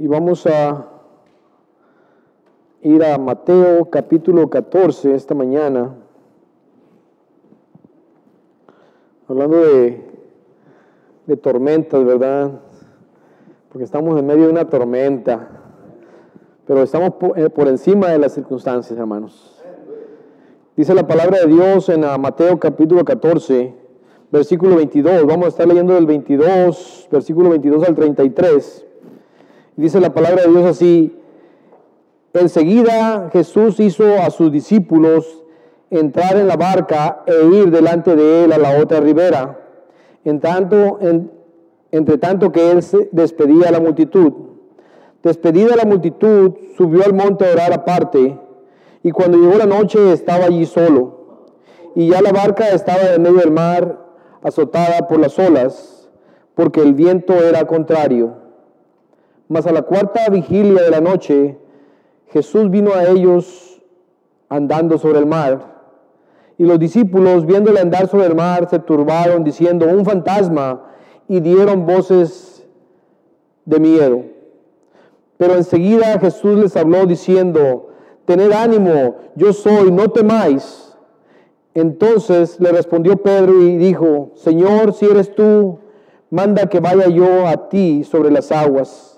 Y vamos a ir a Mateo capítulo 14 esta mañana. Hablando de, de tormentas, ¿verdad? Porque estamos en medio de una tormenta. Pero estamos por, eh, por encima de las circunstancias, hermanos. Dice la palabra de Dios en Mateo capítulo 14, versículo 22. Vamos a estar leyendo del 22, versículo 22 al 33. Dice la palabra de Dios así, enseguida Jesús hizo a sus discípulos entrar en la barca e ir delante de él a la otra ribera, en tanto, en- entre tanto que él se despedía a la multitud. Despedida la multitud, subió al monte a orar aparte, y cuando llegó la noche estaba allí solo, y ya la barca estaba en medio del mar, azotada por las olas, porque el viento era contrario. Mas a la cuarta vigilia de la noche, Jesús vino a ellos andando sobre el mar. Y los discípulos, viéndole andar sobre el mar, se turbaron, diciendo, un fantasma, y dieron voces de miedo. Pero enseguida Jesús les habló diciendo, tened ánimo, yo soy, no temáis. Entonces le respondió Pedro y dijo, Señor, si eres tú, manda que vaya yo a ti sobre las aguas.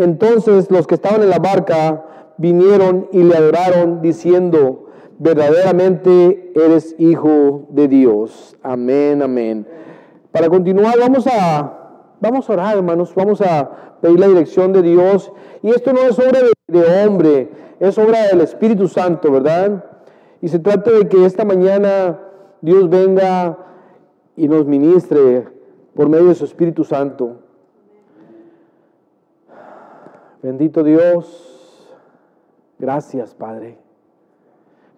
Entonces los que estaban en la barca vinieron y le adoraron, diciendo, verdaderamente eres hijo de Dios. Amén, amén. Para continuar, vamos a, vamos a orar, hermanos, vamos a pedir la dirección de Dios. Y esto no es obra de, de hombre, es obra del Espíritu Santo, ¿verdad? Y se trata de que esta mañana Dios venga y nos ministre por medio de su Espíritu Santo. Bendito Dios, gracias Padre.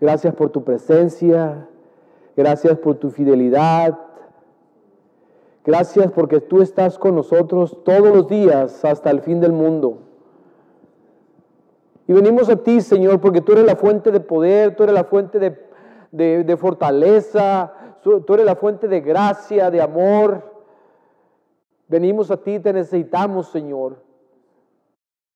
Gracias por tu presencia, gracias por tu fidelidad. Gracias porque tú estás con nosotros todos los días hasta el fin del mundo. Y venimos a ti, Señor, porque tú eres la fuente de poder, tú eres la fuente de, de- fortaleza, tú eres la fuente de gracia, de amor. Venimos a ti, te necesitamos, Señor.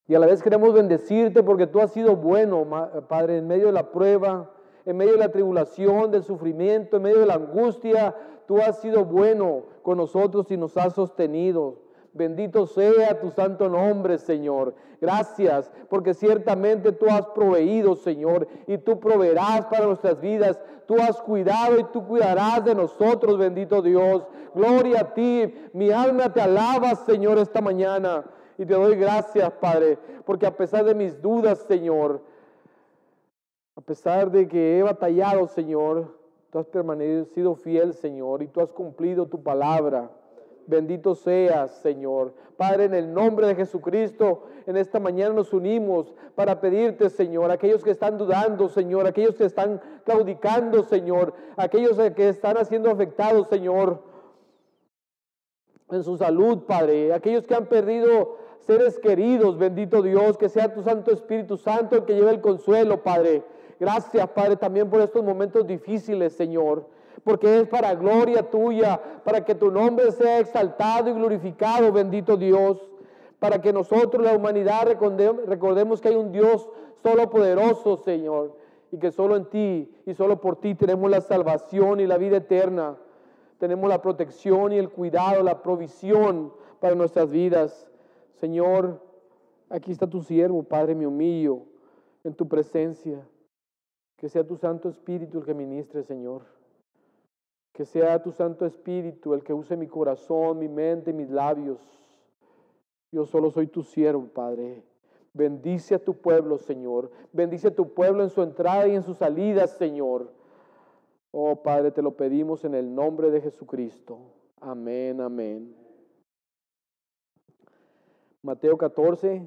Y a la vez queremos bendecirte porque tú has sido bueno, Padre, en medio de la prueba, en medio de la tribulación, del sufrimiento, en medio de la angustia. Tú has sido bueno con nosotros y nos has sostenido. Bendito sea tu santo nombre, Señor. Gracias, porque ciertamente tú has proveído, Señor, y tú proveerás para nuestras vidas. Tú has cuidado y tú cuidarás de nosotros, bendito Dios. Gloria a ti. Mi alma te alaba, Señor, esta mañana. Y te doy gracias, Padre, porque a pesar de mis dudas, Señor, a pesar de que he batallado, Señor, tú has permanecido fiel, Señor, y tú has cumplido tu palabra. Bendito seas, Señor. Padre, en el nombre de Jesucristo, en esta mañana nos unimos para pedirte, Señor, aquellos que están dudando, Señor, aquellos que están claudicando, Señor, aquellos que están siendo afectados, Señor, en su salud, Padre, aquellos que han perdido seres queridos, bendito Dios, que sea tu Santo Espíritu Santo el que lleve el consuelo, Padre. Gracias, Padre, también por estos momentos difíciles, Señor, porque es para gloria tuya, para que tu nombre sea exaltado y glorificado, bendito Dios, para que nosotros, la humanidad, recordem- recordemos que hay un Dios solo poderoso, Señor, y que solo en ti y solo por ti tenemos la salvación y la vida eterna. Tenemos la protección y el cuidado, la provisión para nuestras vidas. Señor, aquí está tu siervo, Padre, me humillo en tu presencia. Que sea tu Santo Espíritu el que ministre, Señor. Que sea tu Santo Espíritu el que use mi corazón, mi mente, mis labios. Yo solo soy tu siervo, Padre. Bendice a tu pueblo, Señor. Bendice a tu pueblo en su entrada y en su salida, Señor. Oh Padre, te lo pedimos en el nombre de Jesucristo. Amén, amén. Mateo 14,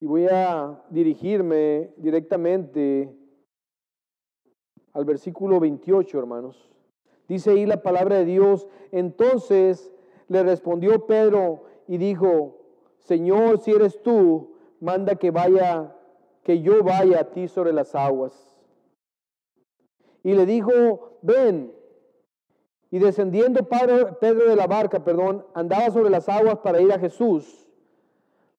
Y voy a dirigirme directamente al versículo 28, hermanos. Dice ahí la palabra de Dios. Entonces le respondió Pedro y dijo, Señor, si eres tú, manda que vaya, que yo vaya a ti sobre las aguas. Y le dijo, ven. Y descendiendo Pedro de la barca, perdón, andaba sobre las aguas para ir a Jesús.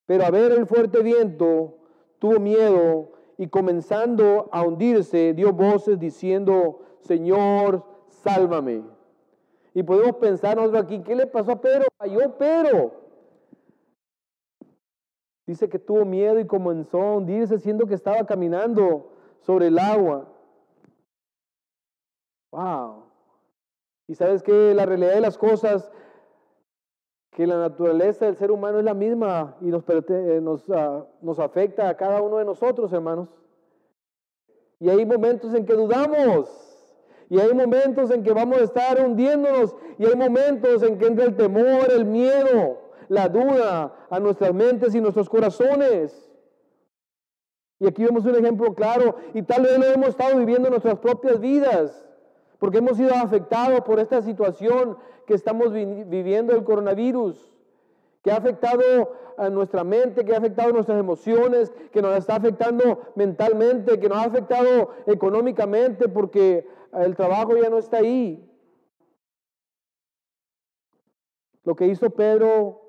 Pero a ver el fuerte viento, tuvo miedo y comenzando a hundirse, dio voces diciendo, Señor, sálvame. Y podemos pensar nosotros aquí, ¿qué le pasó a Pedro? Falló Pedro. Dice que tuvo miedo y comenzó a hundirse siendo que estaba caminando sobre el agua. Wow. Y sabes que la realidad de las cosas, que la naturaleza del ser humano es la misma y nos, eh, nos, ah, nos afecta a cada uno de nosotros, hermanos. Y hay momentos en que dudamos. Y hay momentos en que vamos a estar hundiéndonos. Y hay momentos en que entra el temor, el miedo, la duda a nuestras mentes y nuestros corazones. Y aquí vemos un ejemplo claro. Y tal vez lo hemos estado viviendo en nuestras propias vidas. Porque hemos sido afectados por esta situación que estamos viviendo el coronavirus que ha afectado a nuestra mente, que ha afectado nuestras emociones, que nos está afectando mentalmente, que nos ha afectado económicamente porque el trabajo ya no está ahí. Lo que hizo Pedro,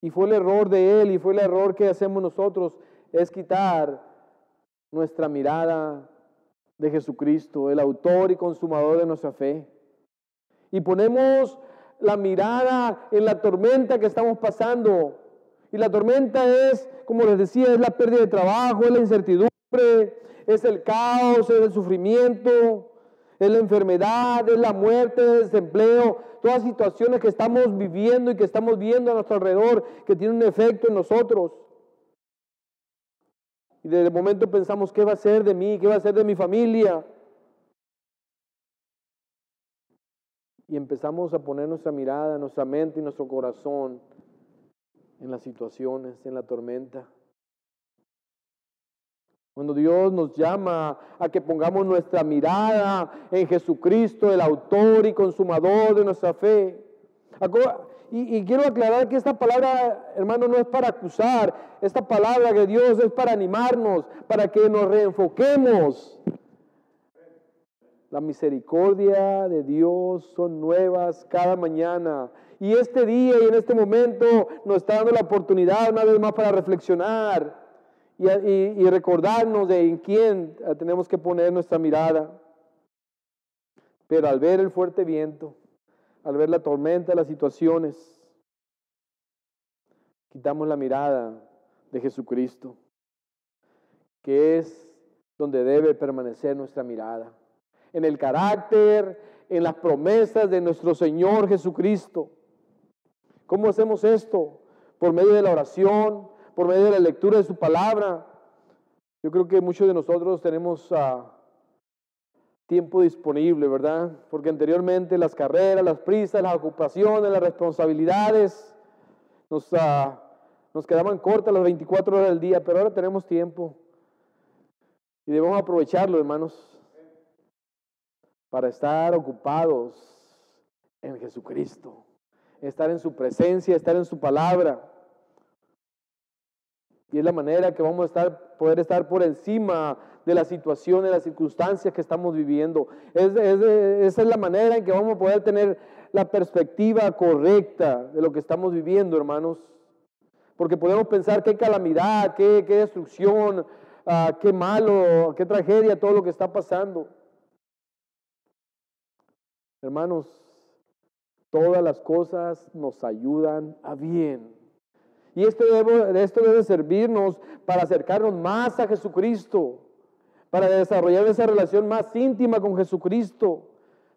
y fue el error de él, y fue el error que hacemos nosotros, es quitar nuestra mirada de Jesucristo, el autor y consumador de nuestra fe. Y ponemos la mirada en la tormenta que estamos pasando. Y la tormenta es, como les decía, es la pérdida de trabajo, es la incertidumbre, es el caos, es el sufrimiento, es la enfermedad, es la muerte, es el desempleo, todas situaciones que estamos viviendo y que estamos viendo a nuestro alrededor que tienen un efecto en nosotros. Y desde el momento pensamos, ¿qué va a ser de mí? ¿Qué va a ser de mi familia? y empezamos a poner nuestra mirada, nuestra mente y nuestro corazón en las situaciones, en la tormenta. Cuando Dios nos llama a que pongamos nuestra mirada en Jesucristo, el autor y consumador de nuestra fe. Y, y, quiero aclarar que esta palabra, hermano, no es para acusar. Esta palabra de Dios es para animarnos, para que nos reenfoquemos la misericordia de Dios son nuevas cada mañana. Y este día y en este momento nos está dando la oportunidad una vez más para reflexionar y, recordarnos de en quién tenemos que poner nuestra mirada. Pero al ver el fuerte viento, al ver la tormenta, las situaciones, quitamos la mirada de Jesucristo, que es donde debe permanecer nuestra mirada en el carácter, en las promesas de nuestro Señor Jesucristo. ¿Cómo hacemos esto? Por medio de la oración, por medio de la lectura de su palabra. Yo creo que muchos de nosotros tenemos ah, tiempo disponible, ¿verdad? Porque anteriormente las carreras, las prisas, las ocupaciones, las responsabilidades nos, ah, nos quedaban cortas las 24 horas del día, pero ahora tenemos tiempo y debemos aprovecharlo, hermanos para estar ocupados en Jesucristo, estar en su presencia, estar en su palabra. Y es la manera que vamos a poder estar por encima de las situaciones, de las circunstancias que estamos viviendo. esa es la manera en que vamos a poder tener la perspectiva correcta de lo que estamos viviendo, hermanos. Porque podemos pensar qué calamidad, qué, qué destrucción, ah, qué malo, qué tragedia, todo lo que está pasando. Hermanos, todas las cosas nos ayudan a bien. Y esto debe, esto debe servirnos para acercarnos más a Jesucristo, para desarrollar esa relación más íntima con Jesucristo.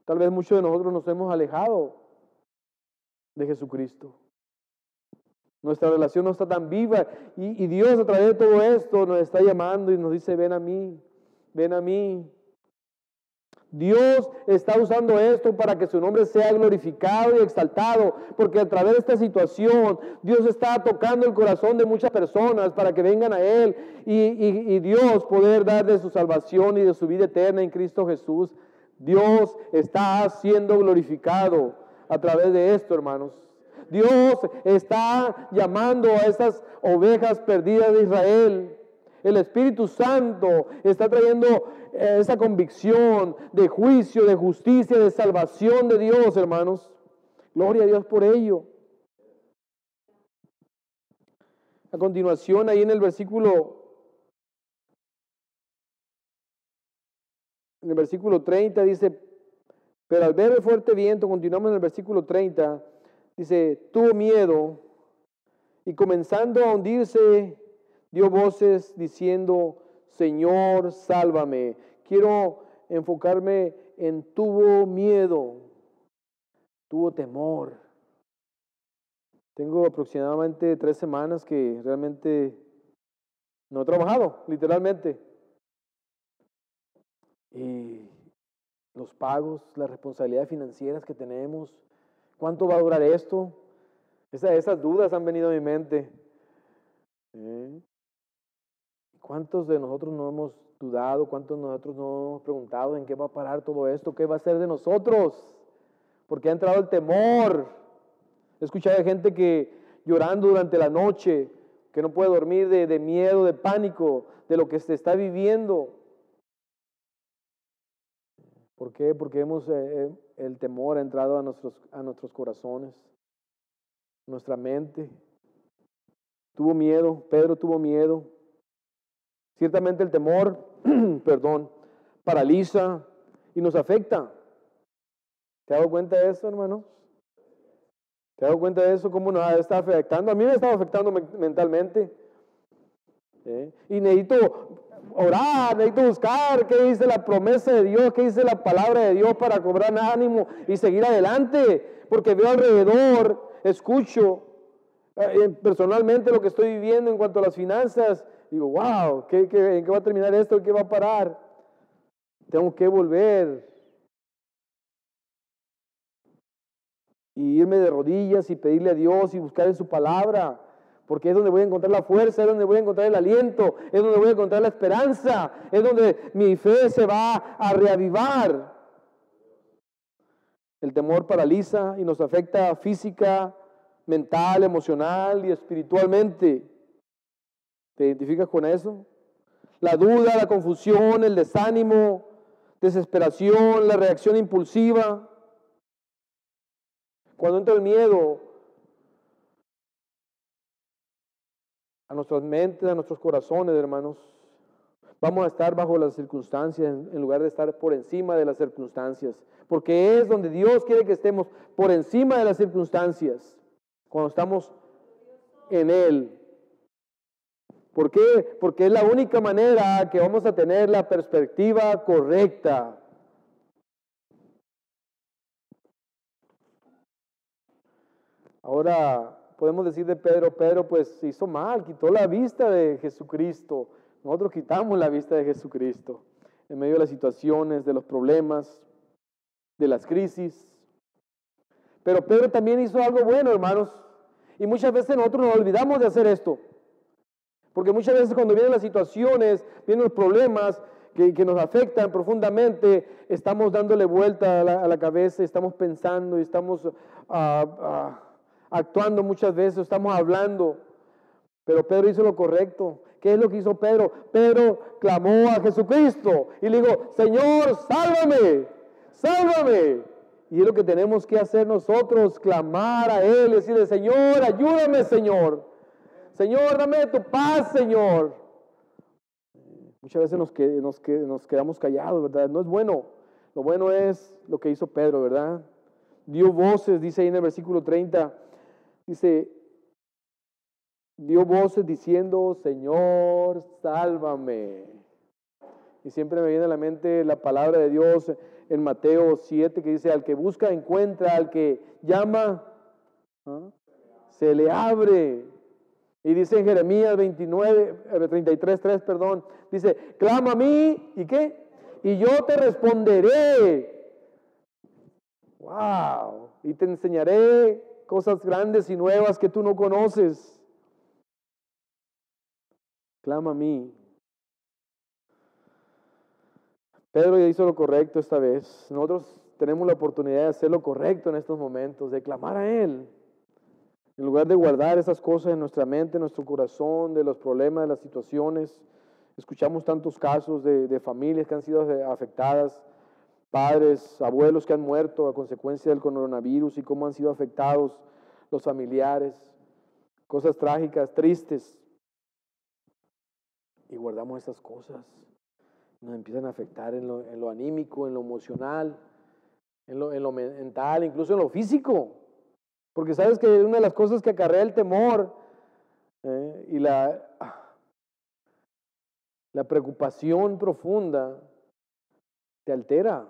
Tal vez muchos de nosotros nos hemos alejado de Jesucristo. Nuestra relación no está tan viva y, Dios a través de todo esto nos está llamando y nos dice, ven a mí, ven a mí, Dios está usando esto para que su nombre sea glorificado y exaltado, porque a través de esta situación Dios está tocando el corazón de muchas personas para que vengan a Él y, Dios poder dar de su salvación y de su vida eterna en Cristo Jesús. Dios está siendo glorificado a través de esto, hermanos. Dios está llamando a esas ovejas perdidas de Israel. El Espíritu Santo está trayendo eh, esa convicción de juicio, de justicia, de salvación de Dios, hermanos. Gloria a Dios por ello. A continuación, ahí en el versículo, en el versículo 30 dice, pero al ver el fuerte viento, continuamos en el versículo 30, dice, tuvo miedo y comenzando a hundirse, dio voces diciendo, Señor, sálvame. Quiero enfocarme en tuvo miedo, tuvo temor. Tengo aproximadamente tres semanas que realmente no he trabajado, literalmente. Y los pagos, las responsabilidades financieras que tenemos, ¿cuánto va a durar esto? esas dudas han venido a mi mente. ¿Eh? ¿Cuántos de nosotros no hemos dudado? ¿Cuántos de nosotros no hemos preguntado en qué va a parar todo esto? ¿Qué va a ser de nosotros? Porque ha entrado el temor. He escuchado a gente que llorando durante la noche, que no puede dormir de, miedo, de pánico, de lo que se está viviendo. ¿Por qué? Porque hemos, eh, eh, el temor ha entrado a nuestros, a nuestros corazones, nuestra mente. Tuvo miedo, Pedro tuvo miedo. Ciertamente el temor, perdón, paraliza y nos afecta. ¿Te has dado cuenta de eso, hermanos? ¿Te has dado cuenta de eso? ¿Cómo nos está afectando? A mí me está afectando mentalmente. ¿Eh? Y necesito orar, necesito buscar qué dice la promesa de Dios, qué dice la palabra de Dios para cobrar ánimo y seguir adelante. Porque veo alrededor, escucho eh, personalmente lo que estoy viviendo en cuanto a las finanzas digo, wow, ¿qué, en qué va a terminar esto? ¿En qué va a parar? Tengo que volver. Y irme de rodillas y pedirle a Dios y buscar en su palabra. Porque es donde voy a encontrar la fuerza, es donde voy a encontrar el aliento, es donde voy a encontrar la esperanza, es donde mi fe se va a reavivar. El temor paraliza y nos afecta física, mental, emocional y espiritualmente. ¿Te identificas con eso? La duda, la confusión, el desánimo, desesperación, la reacción impulsiva. Cuando entra el miedo a nuestras mentes, a nuestros corazones, hermanos, vamos a estar bajo las circunstancias en lugar de estar por encima de las circunstancias. Porque es donde Dios quiere que estemos por encima de las circunstancias. Cuando estamos en Él. ¿Por qué? Porque es la única manera que vamos a tener la perspectiva correcta. Ahora podemos decir de Pedro, Pedro pues hizo mal, quitó la vista de Jesucristo. Nosotros quitamos la vista de Jesucristo en medio de las situaciones, de los problemas, de las crisis. Pero Pedro también hizo algo bueno, hermanos. Y muchas veces nosotros nos olvidamos de hacer esto. Porque muchas veces cuando vienen las situaciones, vienen los problemas que, nos afectan profundamente, estamos dándole vuelta a la, cabeza, estamos pensando y estamos ah, ah, actuando muchas veces, estamos hablando. Pero Pedro hizo lo correcto. ¿Qué es lo que hizo Pedro? Pedro clamó a Jesucristo y le dijo, Señor, sálvame, sálvame. Y es lo que tenemos que hacer nosotros, clamar a Él, decirle, Señor, ayúdame, Señor. Señor, dame tu paz, Señor. Muchas veces nos, nos, nos quedamos callados, ¿verdad? No es bueno. Lo bueno es lo que hizo Pedro, ¿verdad? Dio voces, dice ahí en el versículo 30, dice, dio voces diciendo, Señor, sálvame. Y siempre me viene a la mente la palabra de Dios en Mateo 7 que dice, al que busca encuentra, al que llama, ¿ah? se le abre. Y dice en Jeremías 29, 33, 3, perdón, dice, clama a mí, ¿y qué? y yo te responderé. Wow, y te enseñaré cosas grandes y nuevas que tú no conoces. Clama a mí. Pedro ya hizo lo correcto esta vez. Nosotros tenemos la oportunidad de hacer lo correcto en estos momentos, de clamar a Él. En lugar de guardar esas cosas en nuestra mente, en nuestro corazón, de los problemas, de las situaciones, escuchamos tantos casos de, familias que han sido afectadas, padres, abuelos que han muerto a consecuencia del coronavirus y cómo han sido afectados los familiares, cosas trágicas, tristes. Y guardamos esas cosas. Nos empiezan a afectar en lo, anímico, en lo emocional, en lo, en lo mental, incluso en lo físico. Porque sabes que una de las cosas que acarrea el temor eh, y la, la preocupación profunda te altera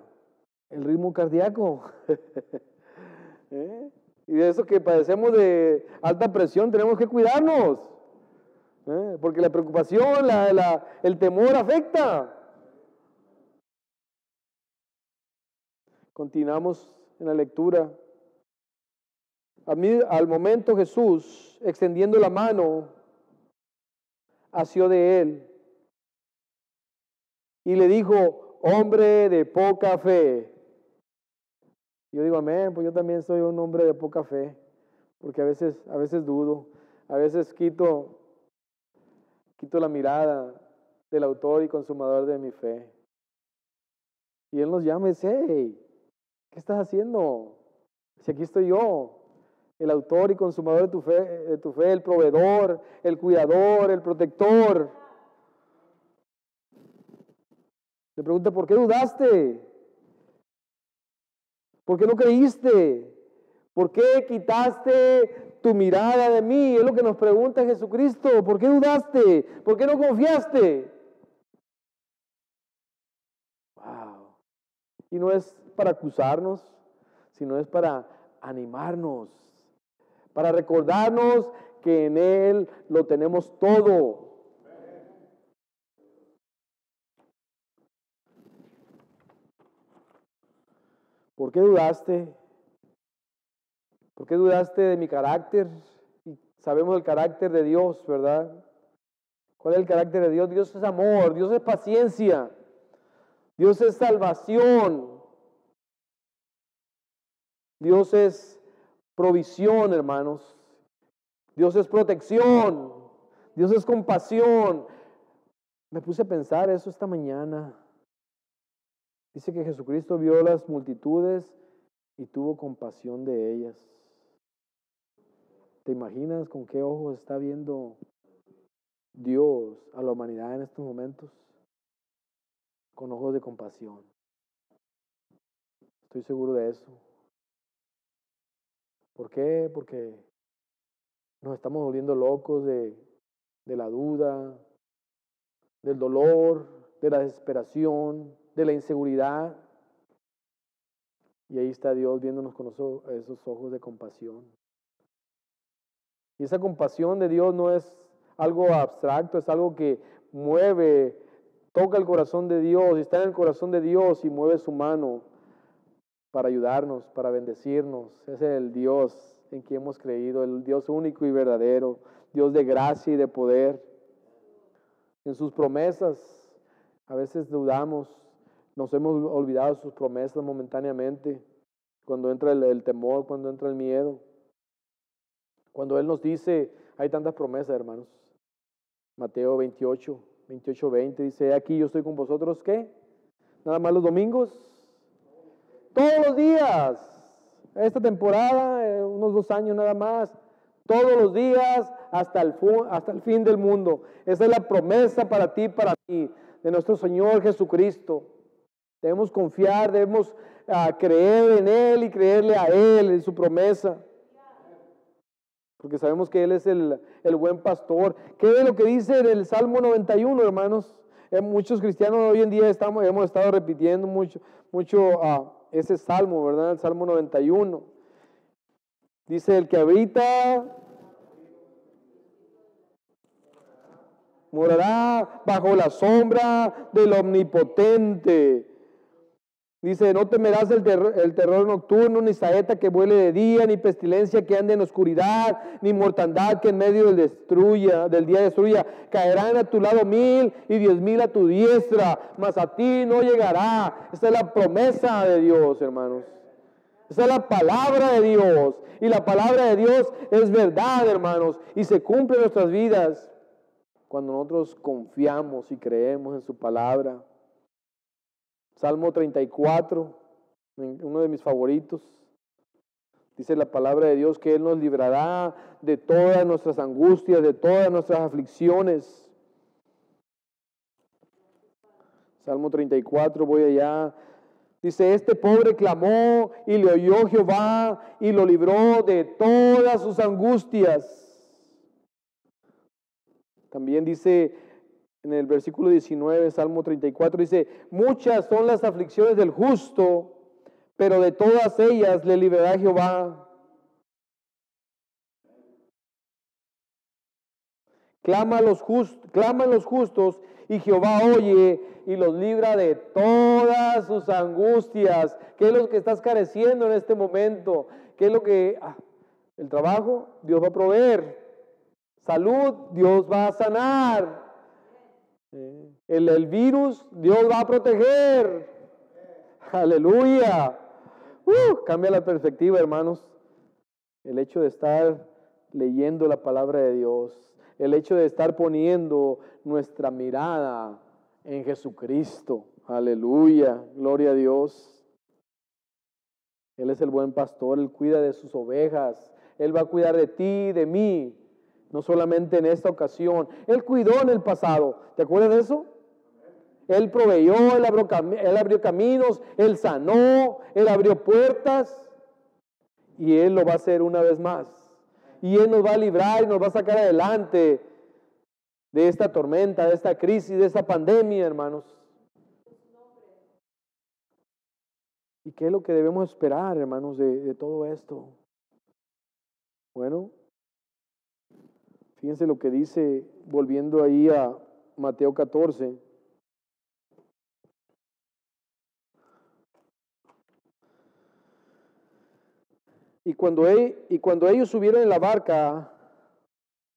el ritmo cardíaco. ¿Eh? Y de eso que padecemos de alta presión tenemos que cuidarnos. ¿eh? Porque la preocupación, el temor afecta. Continuamos en la lectura. Al momento Jesús, extendiendo la mano, asió de él y le dijo, hombre de poca fe. Yo digo, amén, pues yo también soy un hombre de poca fe, porque a veces, a veces dudo, a veces quito, quito la mirada del autor y consumador de mi fe. Y Él nos llama y dice, hey, ¿qué estás haciendo? Si aquí estoy yo, el autor y consumador de tu fe, de tu fe, el proveedor, el cuidador, el protector. Le pregunta, ¿por qué dudaste? ¿Por qué no creíste? ¿Por qué quitaste tu mirada de mí? Es lo que nos pregunta Jesucristo. ¿Por qué dudaste? ¿Por qué no confiaste? Wow. Y no es para acusarnos, sino es para animarnos para recordarnos que en Él lo tenemos todo. ¿Por qué dudaste? ¿Por qué dudaste de mi carácter? sabemos el carácter de Dios, ¿verdad? ¿Cuál es el carácter de Dios? Dios es amor, Dios es paciencia, Dios es salvación, Dios es provisión, hermanos. Dios es protección. Dios es compasión. Me puse a pensar eso esta mañana. Dice que Jesucristo vio las multitudes y tuvo compasión de ellas. ¿Te imaginas con qué ojos está viendo Dios a la humanidad en estos momentos? Con ojos de compasión. Estoy seguro de eso. ¿Por qué? Porque nos estamos volviendo locos de, la duda, del dolor, de la desesperación, de la inseguridad. Y ahí está Dios viéndonos con esos ojos de compasión. Y esa compasión de Dios no es algo abstracto, es algo que mueve, toca el corazón de Dios, está en el corazón de Dios y mueve su mano para ayudarnos, para bendecirnos. Es el Dios en quien hemos creído, el Dios único y verdadero, Dios de gracia y de poder. En sus promesas, a veces dudamos, nos hemos olvidado sus promesas momentáneamente, cuando entra el, temor, cuando entra el miedo. Cuando Él nos dice, hay tantas promesas, hermanos. Mateo 28, 28, 20 dice, aquí yo estoy con vosotros, ¿qué? Nada más los domingos, todos los días. Esta temporada, eh, unos dos años nada más. Todos los días hasta el, hasta el fin del mundo. Esa es la promesa para ti, para ti, de nuestro Señor Jesucristo. Debemos confiar, debemos ah, creer en Él y creerle a Él, en su promesa. Porque sabemos que Él es el, buen pastor. ¿Qué es lo que dice en el Salmo 91, hermanos? Eh, muchos cristianos hoy en día estamos, hemos estado repitiendo mucho, mucho uh, ese salmo, ¿verdad? El Salmo 91. Dice, el que habita Morará bajo la sombra del omnipotente. Dice, no temerás el terror, nocturno, ni saeta que vuele de día, ni pestilencia que ande en oscuridad, ni mortandad que en medio del, destruya, del día destruya. Caerán a tu lado mil y diez mil a tu diestra, mas a ti no llegará. Esta es la promesa de Dios, hermanos. Esa es la palabra de Dios. Y la palabra de Dios es verdad, hermanos. Y se cumple en nuestras vidas cuando nosotros confiamos y creemos en su palabra. Salmo 34, uno de mis favoritos. Dice la palabra de Dios que Él nos librará de todas nuestras angustias, de todas nuestras aflicciones. Salmo 34, voy allá. Dice, este pobre clamó y le oyó Jehová y lo libró de todas sus angustias. También dice en el versículo 19, Salmo 34, dice, muchas son las aflicciones del justo, pero de todas ellas le liberará Jehová. Clama los, los justos y Jehová oye y los libra de todas sus angustias. ¿Qué es lo que estás careciendo en este momento? ¿Qué es lo que... Ah, el trabajo, Dios va a proveer. Salud, Dios va a sanar. El, virus, Dios va a proteger. Aleluya. Uh, cambia la perspectiva, hermanos. El hecho de estar leyendo la palabra de Dios, el hecho de estar poniendo nuestra mirada en Jesucristo. Aleluya. Gloria a Dios. Él es el buen pastor, Él cuida de sus ovejas. Él va a cuidar de ti, de mí no solamente en esta ocasión. Él cuidó en el pasado. ¿Te acuerdas de eso? Él proveyó, él abrió, caminos, Él sanó, Él abrió puertas. Y Él lo va a hacer una vez más. Y Él nos va a librar y nos va a sacar adelante de esta tormenta, de esta crisis, de esta pandemia, hermanos. ¿Y qué es lo que debemos esperar, hermanos, de, de todo esto? Bueno, Fíjense lo que dice, volviendo ahí a Mateo 14. Y cuando, y cuando ellos subieron en la barca,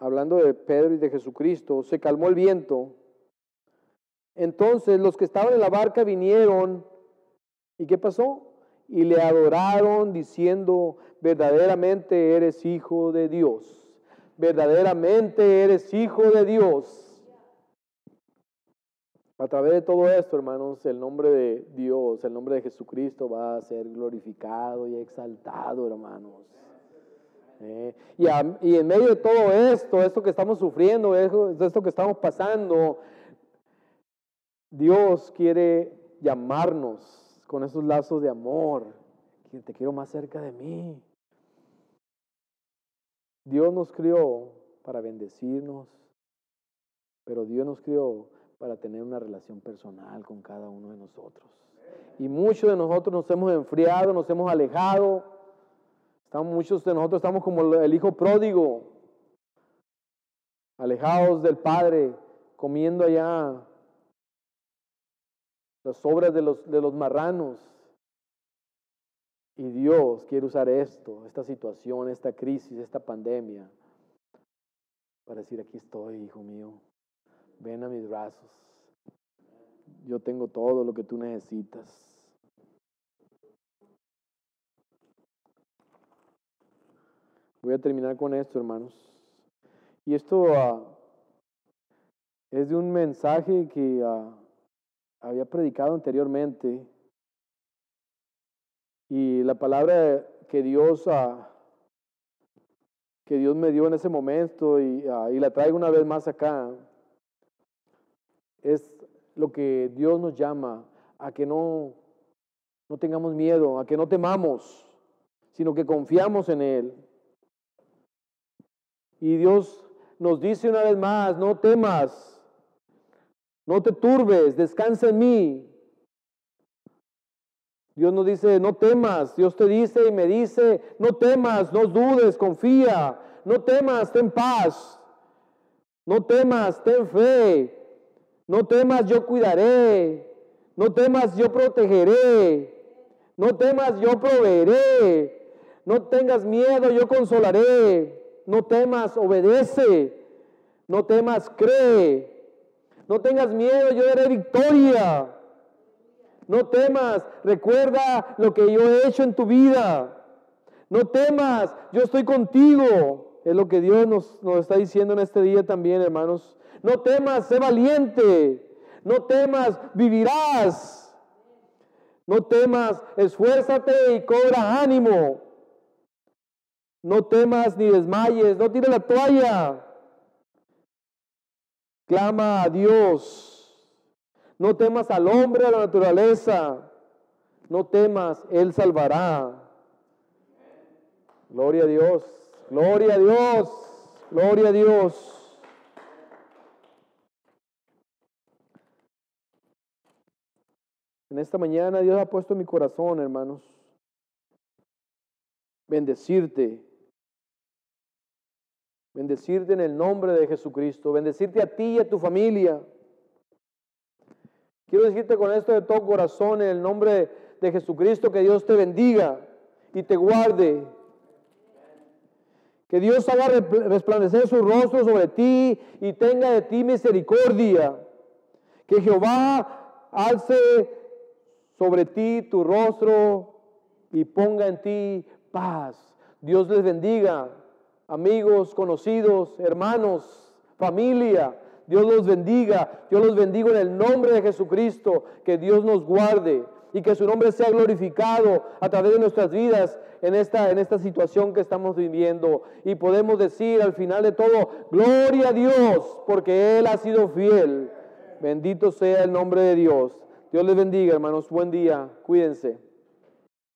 hablando de Pedro y de Jesucristo, se calmó el viento. Entonces los que estaban en la barca vinieron. ¿Y qué pasó? Y le adoraron diciendo, verdaderamente eres hijo de Dios verdaderamente eres hijo de Dios. A través de todo esto, hermanos, el nombre de Dios, el nombre de Jesucristo va a ser glorificado y exaltado, hermanos. Eh, y, y, en medio de todo esto, esto que estamos sufriendo, esto que estamos pasando, Dios quiere llamarnos con esos lazos de amor. Te quiero más cerca de mí. Dios nos crió para bendecirnos, pero Dios nos crió para tener una relación personal con cada uno de nosotros. Y muchos de nosotros nos hemos enfriado, nos hemos alejado. Estamos, muchos de nosotros estamos como el hijo pródigo, alejados del Padre, comiendo allá las sobras de los, de los marranos. Y Dios quiere usar esto, esta situación, esta crisis, esta pandemia, para decir, aquí estoy, hijo mío, ven a mis brazos. Yo tengo todo lo que tú necesitas. Voy a terminar con esto, hermanos. Y esto ah, es de un mensaje que ah, había predicado anteriormente y la palabra que Dios, ah, que Dios me dio en ese momento y, ah, y la traigo una vez más acá, es lo que Dios nos llama a que no, no tengamos miedo, a que no temamos, sino que confiamos en Él. Y Dios nos dice una vez más, no temas, no te turbes, descansa en mí, Dios nos dice, no temas. Dios te dice y me dice, no temas, no dudes, confía. No temas, ten paz. No temas, ten fe. No temas, yo cuidaré. No temas, yo protegeré. No temas, yo proveeré. No tengas miedo, yo consolaré. No temas, obedece. No temas, cree. No tengas miedo, yo daré victoria. No temas, recuerda lo que yo he hecho en tu vida. No temas, yo estoy contigo. Es lo que Dios nos, nos está diciendo en este día también, hermanos. No temas, sé valiente. No temas, vivirás. No temas, esfuérzate y cobra ánimo. No temas ni desmayes, no tires la toalla. Clama a Dios. No temas al hombre, a la naturaleza. No temas, Él salvará. Gloria a Dios, gloria a Dios, gloria a Dios. En esta mañana Dios ha puesto en mi corazón, hermanos, bendecirte, Bendecirte en el nombre de Jesucristo. Bendecirte a ti y a tu familia. Quiero decirte con esto de todo corazón, en el nombre de Jesucristo, que Dios te bendiga y te guarde. Que Dios haga resplandecer su rostro sobre ti y tenga de ti misericordia. Que Jehová alce sobre ti tu rostro y ponga en ti paz. Dios les bendiga amigos, conocidos, hermanos, familia. Dios los bendiga. Yo los bendigo en el nombre de Jesucristo. Que Dios nos guarde y que su nombre sea glorificado a través de nuestras vidas en esta, en esta situación que estamos viviendo. Y podemos decir al final de todo, gloria a Dios, porque Él ha sido fiel. Bendito sea el nombre de Dios. Dios les bendiga, hermanos. Buen día. Cuídense.